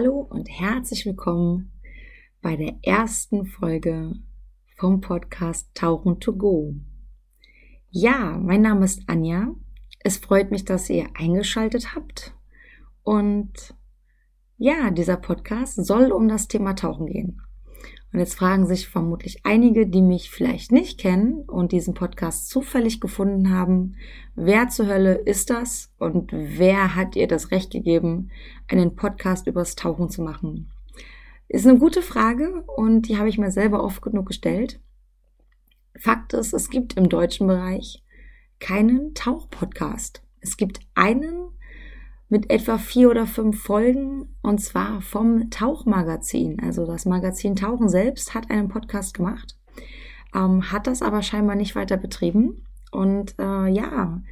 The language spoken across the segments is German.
Hallo und herzlich willkommen bei der ersten Folge vom Podcast Tauchen to Go. Ja, mein Name ist Anja. Es freut mich, dass ihr eingeschaltet habt. Und ja, dieser Podcast soll um das Thema Tauchen gehen. Und jetzt fragen sich vermutlich einige, die mich vielleicht nicht kennen und diesen Podcast zufällig gefunden haben, wer zur Hölle ist das und wer hat ihr das Recht gegeben, einen Podcast übers Tauchen zu machen? Ist eine gute Frage und die habe ich mir selber oft genug gestellt. Fakt ist, es gibt im deutschen Bereich keinen Tauchpodcast. Es gibt einen mit etwa vier oder fünf Folgen und zwar vom Tauchmagazin. Also das Magazin Tauchen selbst hat einen Podcast gemacht, ähm, hat das aber scheinbar nicht weiter betrieben. Und äh, ja,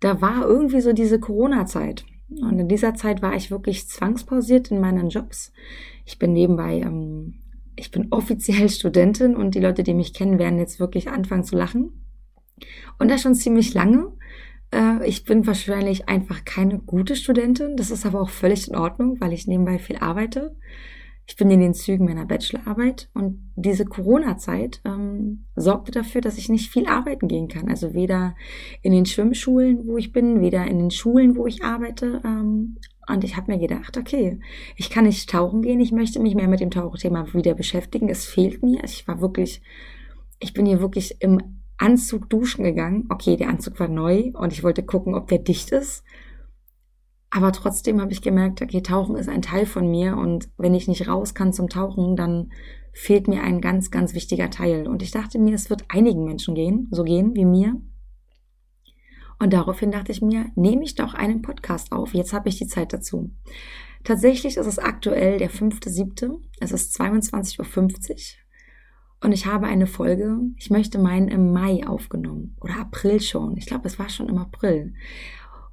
da war irgendwie so diese Corona-Zeit. Und in dieser Zeit war ich wirklich zwangspausiert in meinen Jobs. Ich bin nebenbei, ähm, ich bin offiziell Studentin und die Leute, die mich kennen, werden jetzt wirklich anfangen zu lachen. Und das schon ziemlich lange. Äh, ich bin wahrscheinlich einfach keine gute Studentin. Das ist aber auch völlig in Ordnung, weil ich nebenbei viel arbeite. Ich bin in den Zügen meiner Bachelorarbeit und diese Corona-Zeit ähm, sorgte dafür, dass ich nicht viel arbeiten gehen kann. Also weder in den Schwimmschulen, wo ich bin, weder in den Schulen, wo ich arbeite. Ähm, und ich habe mir gedacht, okay, ich kann nicht tauchen gehen, ich möchte mich mehr mit dem Tauchthema wieder beschäftigen. Es fehlt mir. Ich war wirklich, ich bin hier wirklich im Anzug duschen gegangen. Okay, der Anzug war neu und ich wollte gucken, ob der dicht ist. Aber trotzdem habe ich gemerkt, okay, Tauchen ist ein Teil von mir und wenn ich nicht raus kann zum Tauchen, dann fehlt mir ein ganz, ganz wichtiger Teil. Und ich dachte mir, es wird einigen Menschen gehen, so gehen wie mir. Und daraufhin dachte ich mir, nehme ich doch einen Podcast auf. Jetzt habe ich die Zeit dazu. Tatsächlich ist es aktuell der 5.7. Es ist 22.50 Uhr. Und ich habe eine Folge, ich möchte meinen im Mai aufgenommen oder April schon. Ich glaube, es war schon im April.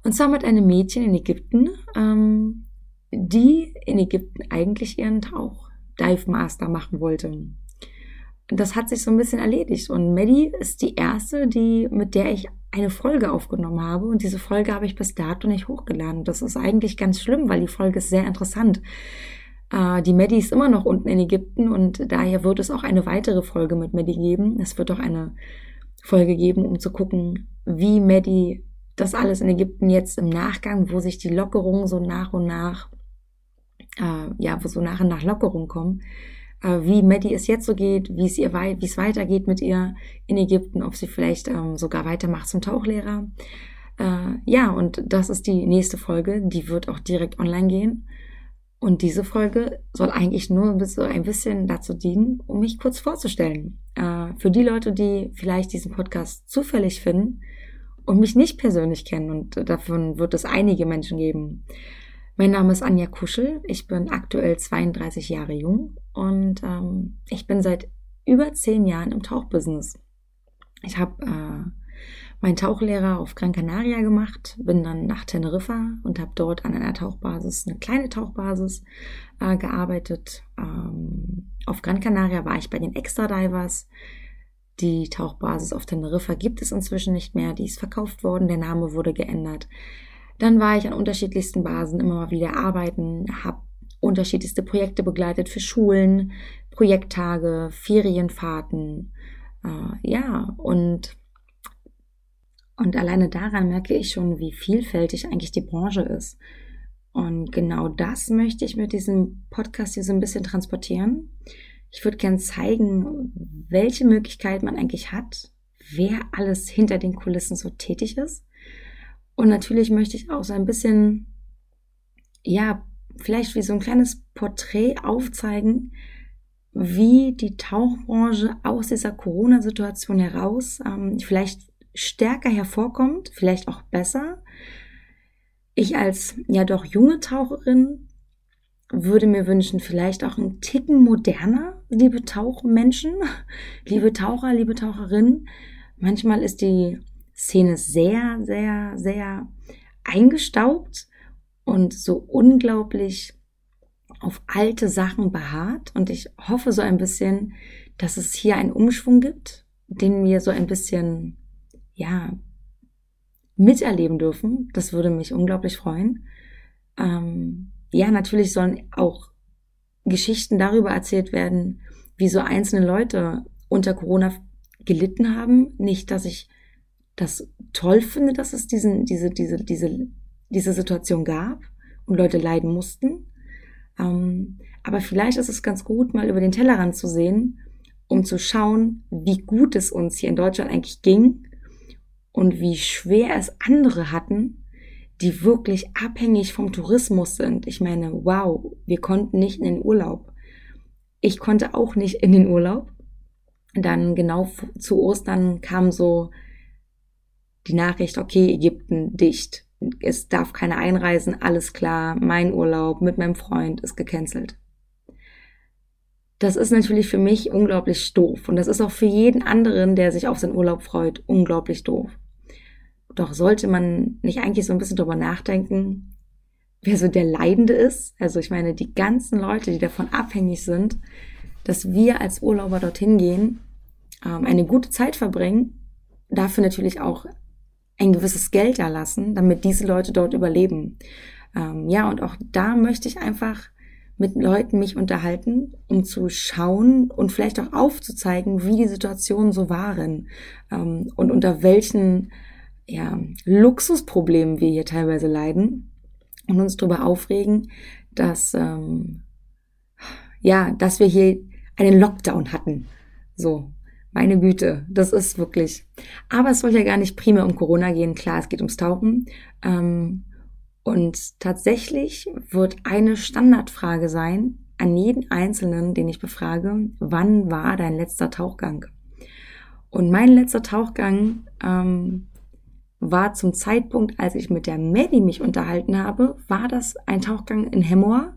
Und zwar mit einem Mädchen in Ägypten, ähm, die in Ägypten eigentlich ihren Tauch Dive Master machen wollte. Das hat sich so ein bisschen erledigt und Maddie ist die erste, die mit der ich eine Folge aufgenommen habe und diese Folge habe ich bis dato nicht hochgeladen. Das ist eigentlich ganz schlimm, weil die Folge ist sehr interessant. Äh, die Maddie ist immer noch unten in Ägypten und daher wird es auch eine weitere Folge mit Maddie geben. Es wird auch eine Folge geben, um zu gucken, wie Maddie das alles in Ägypten jetzt im Nachgang, wo sich die Lockerungen so nach und nach, äh, ja, wo so nach und nach Lockerungen kommen, äh, wie Maddie es jetzt so geht, wie es ihr wie es weitergeht mit ihr in Ägypten, ob sie vielleicht ähm, sogar weitermacht zum Tauchlehrer. Äh, ja, und das ist die nächste Folge, die wird auch direkt online gehen. Und diese Folge soll eigentlich nur so ein bisschen dazu dienen, um mich kurz vorzustellen. Äh, für die Leute, die vielleicht diesen Podcast zufällig finden und mich nicht persönlich kennen, und davon wird es einige Menschen geben. Mein Name ist Anja Kuschel, ich bin aktuell 32 Jahre jung und ähm, ich bin seit über zehn Jahren im Tauchbusiness. Ich habe äh, meinen Tauchlehrer auf Gran Canaria gemacht, bin dann nach Teneriffa und habe dort an einer Tauchbasis, eine kleine Tauchbasis, äh, gearbeitet. Ähm, auf Gran Canaria war ich bei den Extra Divers. Die Tauchbasis auf Teneriffa gibt es inzwischen nicht mehr, die ist verkauft worden, der Name wurde geändert. Dann war ich an unterschiedlichsten Basen immer mal wieder arbeiten, habe unterschiedlichste Projekte begleitet für Schulen, Projekttage, Ferienfahrten. Äh, ja, und und alleine daran merke ich schon, wie vielfältig eigentlich die Branche ist. Und genau das möchte ich mit diesem Podcast hier so ein bisschen transportieren. Ich würde gern zeigen, welche Möglichkeiten man eigentlich hat, wer alles hinter den Kulissen so tätig ist. Und natürlich möchte ich auch so ein bisschen, ja, vielleicht wie so ein kleines Porträt aufzeigen, wie die Tauchbranche aus dieser Corona-Situation heraus ähm, vielleicht stärker hervorkommt, vielleicht auch besser. Ich als ja doch junge Taucherin würde mir wünschen, vielleicht auch ein Ticken moderner, liebe Tauchmenschen, liebe Taucher, liebe Taucherinnen. Manchmal ist die Szene sehr, sehr, sehr eingestaubt und so unglaublich auf alte Sachen beharrt. Und ich hoffe so ein bisschen, dass es hier einen Umschwung gibt, den wir so ein bisschen, ja, miterleben dürfen. Das würde mich unglaublich freuen. Ähm, ja, natürlich sollen auch Geschichten darüber erzählt werden, wie so einzelne Leute unter Corona gelitten haben. Nicht, dass ich das toll finde, dass es diesen, diese, diese, diese, diese Situation gab und Leute leiden mussten. Ähm, aber vielleicht ist es ganz gut, mal über den Tellerrand zu sehen, um zu schauen, wie gut es uns hier in Deutschland eigentlich ging und wie schwer es andere hatten, die wirklich abhängig vom Tourismus sind. Ich meine, wow, wir konnten nicht in den Urlaub. Ich konnte auch nicht in den Urlaub. Dann genau zu Ostern kam so die Nachricht, okay, Ägypten dicht. Es darf keine einreisen, alles klar, mein Urlaub mit meinem Freund ist gecancelt. Das ist natürlich für mich unglaublich doof und das ist auch für jeden anderen, der sich auf seinen Urlaub freut, unglaublich doof. Doch sollte man nicht eigentlich so ein bisschen drüber nachdenken, wer so der Leidende ist? Also ich meine, die ganzen Leute, die davon abhängig sind, dass wir als Urlauber dorthin gehen, ähm, eine gute Zeit verbringen, dafür natürlich auch ein gewisses Geld da lassen, damit diese Leute dort überleben. Ähm, ja, und auch da möchte ich einfach mit Leuten mich unterhalten, um zu schauen und vielleicht auch aufzuzeigen, wie die Situationen so waren ähm, und unter welchen ja, Luxusproblemen wir hier teilweise leiden und uns darüber aufregen, dass ähm, ja, dass wir hier einen Lockdown hatten. So, meine Güte, das ist wirklich. Aber es soll ja gar nicht primär um Corona gehen. Klar, es geht ums Tauchen. Ähm, und tatsächlich wird eine Standardfrage sein an jeden Einzelnen, den ich befrage, wann war dein letzter Tauchgang? Und mein letzter Tauchgang ähm, war zum Zeitpunkt, als ich mit der Maddie mich unterhalten habe, war das ein Tauchgang in Hemmoor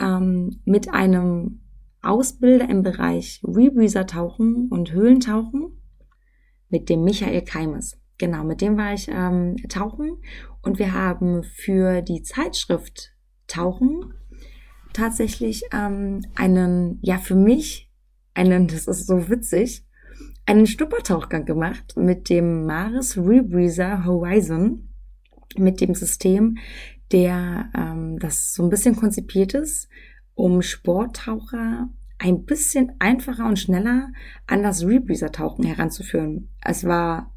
ähm, mit einem Ausbilder im Bereich Rebreather Tauchen und Höhlentauchen mit dem Michael Keimes. Genau, mit dem war ich ähm, tauchen und wir haben für die Zeitschrift Tauchen tatsächlich ähm, einen, ja für mich, einen, das ist so witzig, einen Schnuppertauchgang gemacht mit dem Maris Rebreather Horizon, mit dem System, der ähm, das so ein bisschen konzipiert ist, um Sporttaucher ein bisschen einfacher und schneller an das Rebreather-Tauchen heranzuführen. Es war,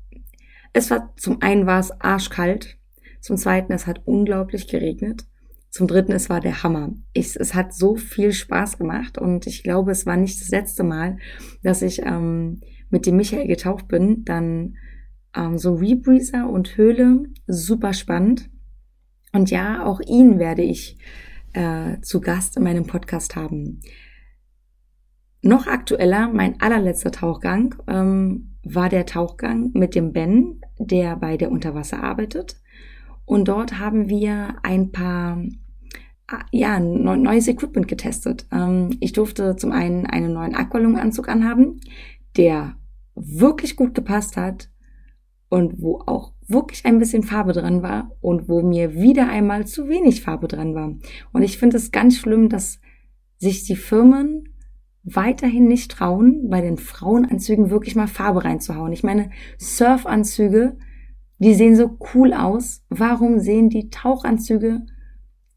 es war, zum einen war es arschkalt, zum zweiten, es hat unglaublich geregnet, zum dritten, es war der Hammer. Ich, es hat so viel Spaß gemacht und ich glaube, es war nicht das letzte Mal, dass ich ähm, mit dem Michael getaucht bin. Dann ähm, so Rebreather und Höhle, super spannend. Und ja, auch ihn werde ich äh, zu Gast in meinem Podcast haben. Noch aktueller, mein allerletzter Tauchgang ähm, war der Tauchgang mit dem Ben, der bei der Unterwasser arbeitet. Und dort haben wir ein paar ah, ja, neues Equipment getestet. Ähm, ich durfte zum einen einen neuen Aqualung-Anzug anhaben, der wirklich gut gepasst hat und wo auch wirklich ein bisschen Farbe dran war und wo mir wieder einmal zu wenig Farbe dran war. Und ich finde es ganz schlimm, dass sich die Firmen weiterhin nicht trauen, bei den Frauenanzügen wirklich mal Farbe reinzuhauen. Ich meine, Surfanzüge, die sehen so cool aus. Warum sehen die Tauchanzüge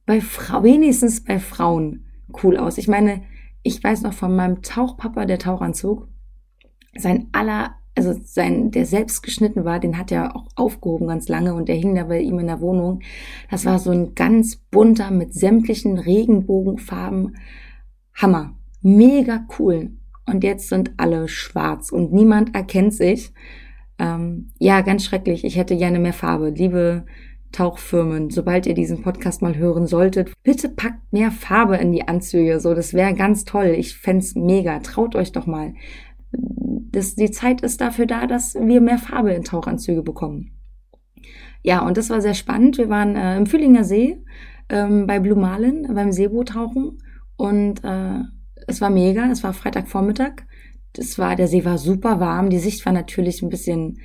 bei Frau, wenigstens bei Frauen cool aus? Ich meine, ich weiß noch von meinem Tauchpapa, der Tauchanzug, sein aller also sein, der selbst geschnitten war, den hat er auch aufgehoben ganz lange und der hing da bei ihm in der Wohnung. Das war so ein ganz bunter mit sämtlichen Regenbogenfarben. Hammer. Mega cool. Und jetzt sind alle schwarz und niemand erkennt sich. Ähm, ja, ganz schrecklich. Ich hätte gerne mehr Farbe. Liebe Tauchfirmen, sobald ihr diesen Podcast mal hören solltet, bitte packt mehr Farbe in die Anzüge. So, das wäre ganz toll. Ich fände mega. Traut euch doch mal das, die Zeit ist dafür da, dass wir mehr Farbe in Tauchanzüge bekommen. Ja, und das war sehr spannend. Wir waren äh, im Fühlinger See ähm, bei Blue Marlin beim Seeboottauchen und äh, es war mega. Es war Freitagvormittag. Das war, der See war super warm. Die Sicht war natürlich ein bisschen,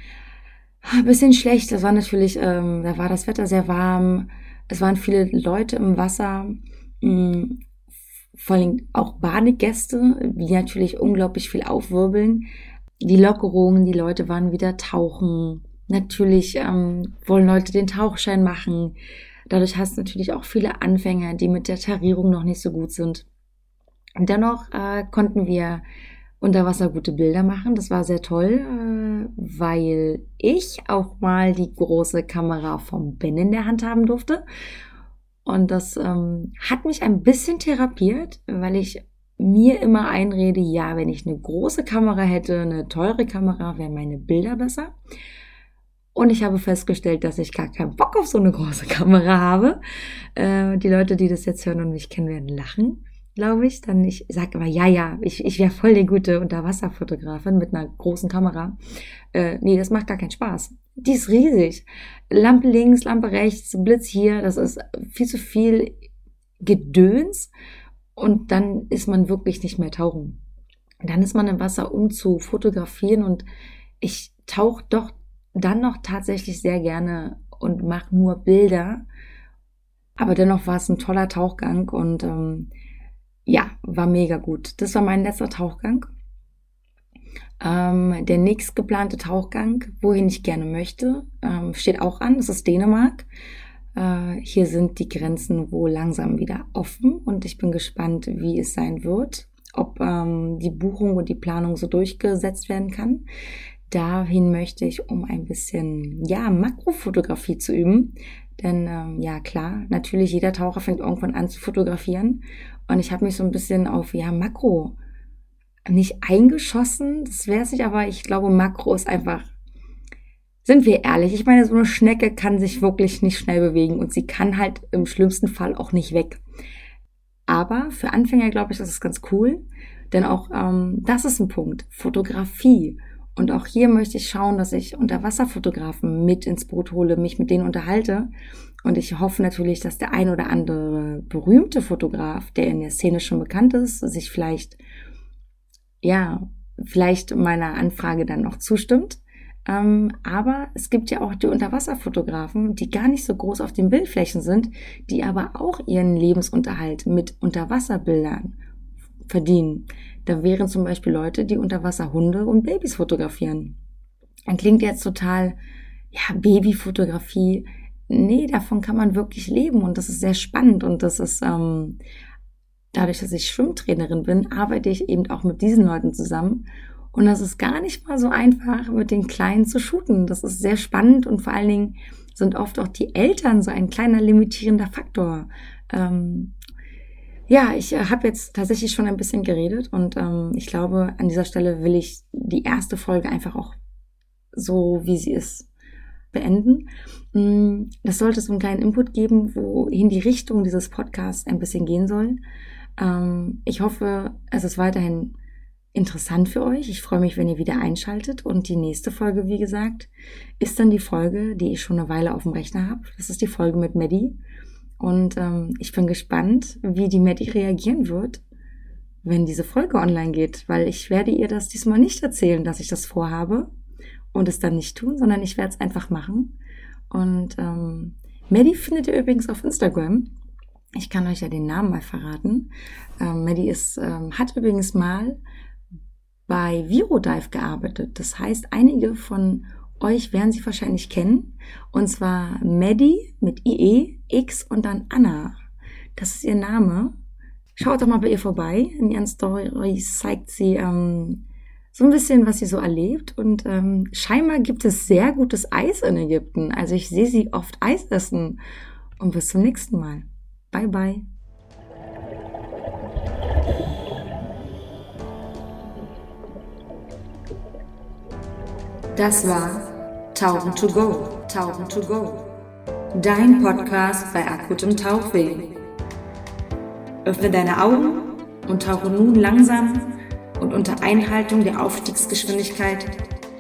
ein bisschen schlecht. Das war natürlich, ähm, da war das Wetter sehr warm. Es waren viele Leute im Wasser. Vor allem auch Badegäste, die natürlich unglaublich viel aufwirbeln. Die Lockerungen, die Leute waren wieder tauchen. Natürlich ähm, wollen Leute den Tauchschein machen. Dadurch hast du natürlich auch viele Anfänger, die mit der Tarierung noch nicht so gut sind. Dennoch äh, konnten wir unter Wasser gute Bilder machen. Das war sehr toll, äh, weil ich auch mal die große Kamera vom Ben in der Hand haben durfte. Und das ähm, hat mich ein bisschen therapiert, weil ich mir immer einrede, ja, wenn ich eine große Kamera hätte, eine teure Kamera, wären meine Bilder besser. Und ich habe festgestellt, dass ich gar keinen Bock auf so eine große Kamera habe. Äh, die Leute, die das jetzt hören und mich kennen, werden lachen, glaube ich. Dann ich sage immer, ja, ja, ich, ich wäre voll die gute Unterwasserfotografin mit einer großen Kamera. Äh, nee, das macht gar keinen Spaß. Die ist riesig. Lampe links, Lampe rechts, Blitz hier, das ist viel zu viel Gedöns und dann ist man wirklich nicht mehr tauchen. Dann ist man im Wasser, um zu fotografieren und ich tauche doch dann noch tatsächlich sehr gerne und mache nur Bilder. Aber dennoch war es ein toller Tauchgang und ähm, ja, war mega gut. Das war mein letzter Tauchgang. Ähm, der nächst geplante Tauchgang, wohin ich gerne möchte, ähm, steht auch an. Das ist Dänemark. Äh, hier sind die Grenzen wohl langsam wieder offen und ich bin gespannt, wie es sein wird, ob ähm, die Buchung und die Planung so durchgesetzt werden kann. Dahin möchte ich, um ein bisschen, ja, Makrofotografie zu üben. Denn ähm, ja, klar, natürlich jeder Taucher fängt irgendwann an zu fotografieren. Und ich habe mich so ein bisschen auf, ja, Makro nicht eingeschossen, das wäre es nicht, aber ich glaube, Makro ist einfach, sind wir ehrlich, ich meine, so eine Schnecke kann sich wirklich nicht schnell bewegen und sie kann halt im schlimmsten Fall auch nicht weg. Aber für Anfänger glaube ich, das ist ganz cool, denn auch ähm, das ist ein Punkt, Fotografie. Und auch hier möchte ich schauen, dass ich Unterwasserfotografen mit ins Boot hole, mich mit denen unterhalte. Und ich hoffe natürlich, dass der ein oder andere berühmte Fotograf, der in der Szene schon bekannt ist, sich vielleicht ja, vielleicht meiner Anfrage dann noch zustimmt. Ähm, aber es gibt ja auch die Unterwasserfotografen, die gar nicht so groß auf den Bildflächen sind, die aber auch ihren Lebensunterhalt mit Unterwasserbildern verdienen. Da wären zum Beispiel Leute, die Unterwasserhunde und Babys fotografieren. Dann klingt jetzt total, ja, Babyfotografie. Nee, davon kann man wirklich leben und das ist sehr spannend und das ist ähm, dadurch, dass ich Schwimmtrainerin bin, arbeite ich eben auch mit diesen Leuten zusammen. Und das ist gar nicht mal so einfach, mit den Kleinen zu shooten. Das ist sehr spannend und vor allen Dingen sind oft auch die Eltern so ein kleiner limitierender Faktor. Ähm, ja, ich äh, habe jetzt tatsächlich schon ein bisschen geredet und ähm, ich glaube, an dieser Stelle will ich die erste Folge einfach auch so, wie sie ist, beenden. Mm, das sollte so einen kleinen Input geben, wohin die Richtung dieses Podcasts ein bisschen gehen soll. Ähm, ich hoffe, es ist weiterhin interessant für euch. Ich freue mich, wenn ihr wieder einschaltet. Und die nächste Folge, wie gesagt, ist dann die Folge, die ich schon eine Weile auf dem Rechner habe. Das ist die Folge mit Maddie. Und ähm, ich bin gespannt, wie die Maddie reagieren wird, wenn diese Folge online geht, weil ich werde ihr das diesmal nicht erzählen, dass ich das vorhabe und es dann nicht tun, sondern ich werde es einfach machen. Und ähm, Maddie findet ihr übrigens auf Instagram. Ich kann euch ja den Namen mal verraten. Ähm, Maddie ist, ähm, hat übrigens mal bei Virodive gearbeitet. Das heißt, einige von euch werden sie wahrscheinlich kennen. Und zwar Maddie mit IE, X und dann Anna. Das ist ihr Name. Schaut doch mal bei ihr vorbei. In ihren Stories zeigt sie ähm, so ein bisschen, was sie so erlebt. Und ähm, scheinbar gibt es sehr gutes Eis in Ägypten. Also ich sehe sie oft Eis essen. Und bis zum nächsten Mal. Bye bye. Das war Tauchen to Go, Tauchen to Go. Dein Podcast bei akutem Tauchweh. Öffne deine Augen und tauche nun langsam und unter Einhaltung der Aufstiegsgeschwindigkeit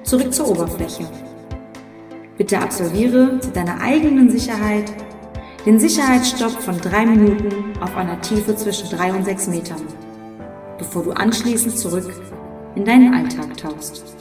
zurück zur Oberfläche. Bitte absolviere zu deiner eigenen Sicherheit den Sicherheitsstopp von drei Minuten auf einer Tiefe zwischen drei und sechs Metern, bevor du anschließend zurück in deinen Alltag tauchst.